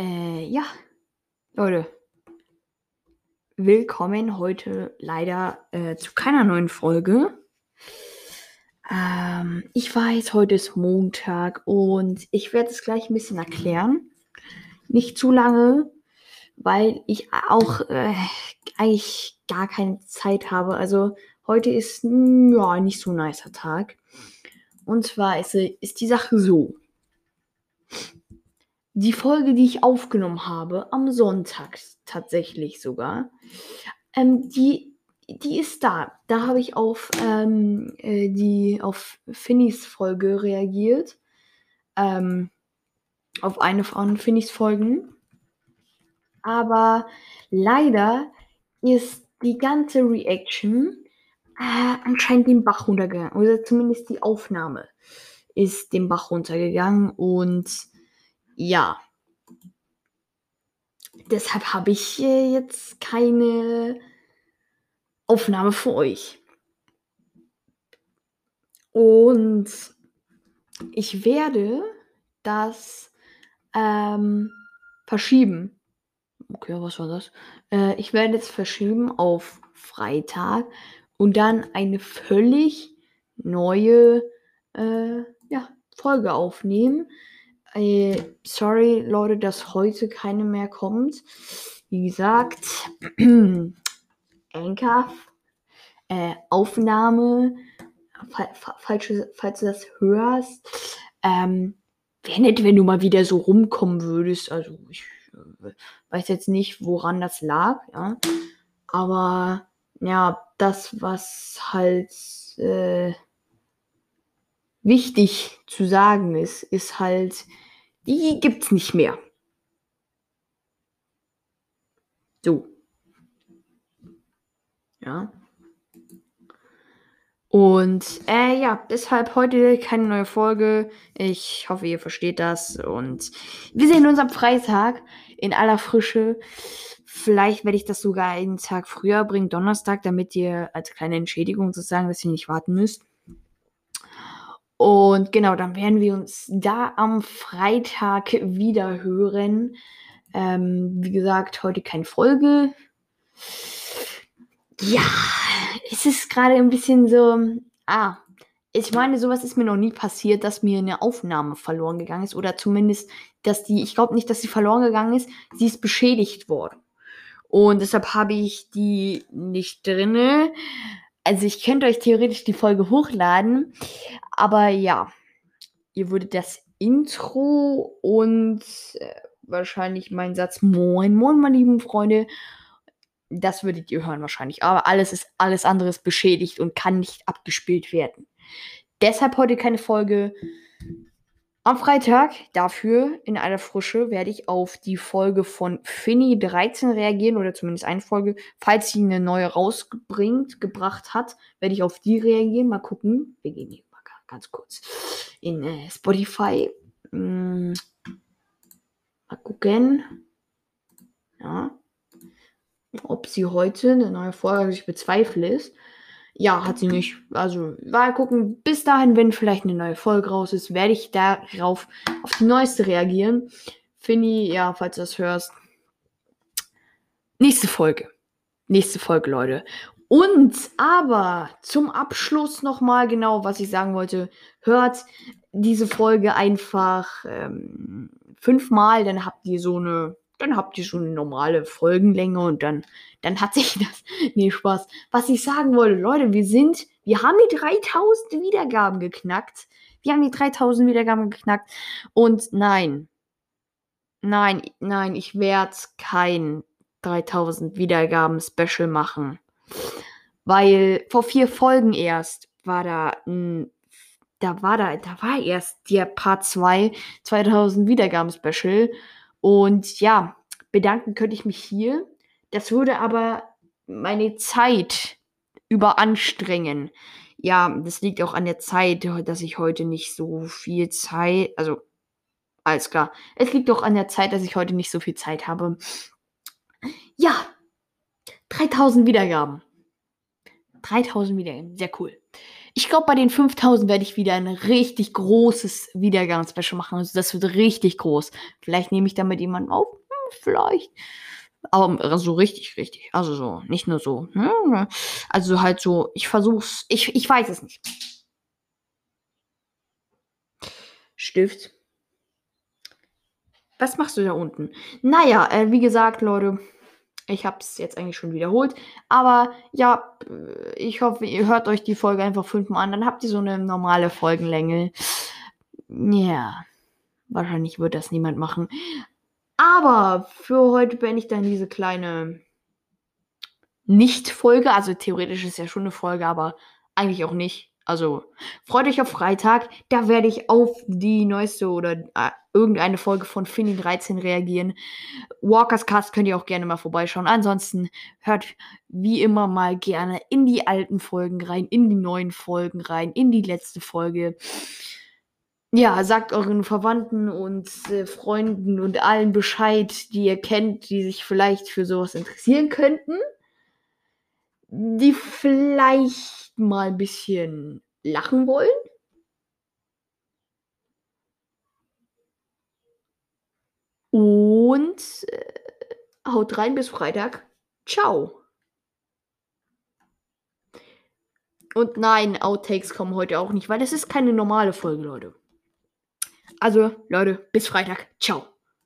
Äh, ja, Leute. Willkommen heute leider äh, zu keiner neuen Folge. Ähm, ich weiß, heute ist Montag und ich werde es gleich ein bisschen erklären. Nicht zu lange, weil ich auch äh, eigentlich gar keine Zeit habe. Also heute ist ja nicht so ein nicer Tag. Und zwar ist, ist die Sache so die Folge, die ich aufgenommen habe, am Sonntag tatsächlich sogar, ähm, die, die ist da. Da habe ich auf ähm, äh, die auf Finnys Folge reagiert. Ähm, auf eine von Finnys Folgen. Aber leider ist die ganze Reaction äh, anscheinend den Bach runtergegangen. Oder zumindest die Aufnahme ist den Bach runtergegangen und ja. Deshalb habe ich jetzt keine Aufnahme für euch. Und ich werde das ähm, verschieben. Okay, was war das? Äh, ich werde es verschieben auf Freitag und dann eine völlig neue äh, ja, Folge aufnehmen. Äh, sorry, Leute, dass heute keine mehr kommt. Wie gesagt, Anchor, äh, Aufnahme, falls, falls du das hörst, ähm, wäre nett, wenn du mal wieder so rumkommen würdest. Also, ich äh, weiß jetzt nicht, woran das lag, ja. Aber, ja, das, was halt, äh, wichtig zu sagen ist, ist halt, die gibt's nicht mehr. So. Ja. Und äh, ja, deshalb heute keine neue Folge. Ich hoffe, ihr versteht das. Und wir sehen uns am Freitag in aller Frische. Vielleicht werde ich das sogar einen Tag früher bringen, Donnerstag, damit ihr als kleine Entschädigung sozusagen, dass ihr nicht warten müsst. Und genau, dann werden wir uns da am Freitag wieder hören. Ähm, wie gesagt, heute keine Folge. Ja, es ist gerade ein bisschen so. Ah, ich meine, sowas ist mir noch nie passiert, dass mir eine Aufnahme verloren gegangen ist. Oder zumindest, dass die, ich glaube nicht, dass sie verloren gegangen ist, sie ist beschädigt worden. Und deshalb habe ich die nicht drinne. Also ich könnte euch theoretisch die Folge hochladen, aber ja, ihr würdet das Intro und äh, wahrscheinlich meinen Satz Moin, Moin, meine lieben Freunde, das würdet ihr hören wahrscheinlich. Aber alles ist alles andere ist beschädigt und kann nicht abgespielt werden. Deshalb heute keine Folge. Am Freitag, dafür in aller Frische, werde ich auf die Folge von Finny 13 reagieren oder zumindest eine Folge. Falls sie eine neue rausbringt, gebracht hat, werde ich auf die reagieren. Mal gucken. Wir gehen hier mal ganz kurz in äh, Spotify. Hm. Mal gucken. Ja. Ob sie heute eine neue Folge, also ich bezweifle es, ja, hat sie nicht. Also, mal gucken. Bis dahin, wenn vielleicht eine neue Folge raus ist, werde ich darauf auf die neueste reagieren. Finny, ja, falls du das hörst. Nächste Folge. Nächste Folge, Leute. Und aber zum Abschluss nochmal genau, was ich sagen wollte. Hört diese Folge einfach ähm, fünfmal, dann habt ihr so eine dann habt ihr schon eine normale Folgenlänge und dann, dann hat sich das. Nee, Spaß. Was ich sagen wollte, Leute, wir sind, wir haben die 3000 Wiedergaben geknackt. Wir haben die 3000 Wiedergaben geknackt. Und nein, nein, nein, ich werde kein 3000 Wiedergaben Special machen. Weil vor vier Folgen erst war da ein da war da, da war erst der Part 2 2000 Wiedergaben Special und ja, bedanken könnte ich mich hier. Das würde aber meine Zeit überanstrengen. Ja, das liegt auch an der Zeit, dass ich heute nicht so viel Zeit, also alles klar. Es liegt auch an der Zeit, dass ich heute nicht so viel Zeit habe. Ja, 3000 Wiedergaben. 3000 Wiedergaben, sehr cool. Ich glaube, bei den 5000 werde ich wieder ein richtig großes Wiedergangsspecial machen. Also das wird richtig groß. Vielleicht nehme ich damit jemanden auf. Vielleicht. Aber so richtig, richtig. Also so, nicht nur so. Ne? Also halt so, ich versuch's. Ich, ich weiß es nicht. Stift. Was machst du da unten? Naja, äh, wie gesagt, Leute, ich habe es jetzt eigentlich schon wiederholt. Aber ja, ich hoffe, ihr hört euch die Folge einfach fünfmal an. Dann habt ihr so eine normale Folgenlänge. Ja, wahrscheinlich wird das niemand machen. Aber für heute beende ich dann diese kleine Nicht-Folge. Also theoretisch ist ja schon eine Folge, aber eigentlich auch nicht. Also freut euch auf Freitag. Da werde ich auf die neueste oder äh, irgendeine Folge von Finny 13 reagieren. Walkers Cast könnt ihr auch gerne mal vorbeischauen. Ansonsten hört wie immer mal gerne in die alten Folgen rein, in die neuen Folgen rein, in die letzte Folge. Ja, sagt euren Verwandten und äh, Freunden und allen Bescheid, die ihr kennt, die sich vielleicht für sowas interessieren könnten. Die vielleicht mal ein bisschen lachen wollen. Und äh, haut rein bis Freitag. Ciao. Und nein, Outtakes kommen heute auch nicht, weil das ist keine normale Folge, Leute. Also, Leute, bis Freitag. Ciao.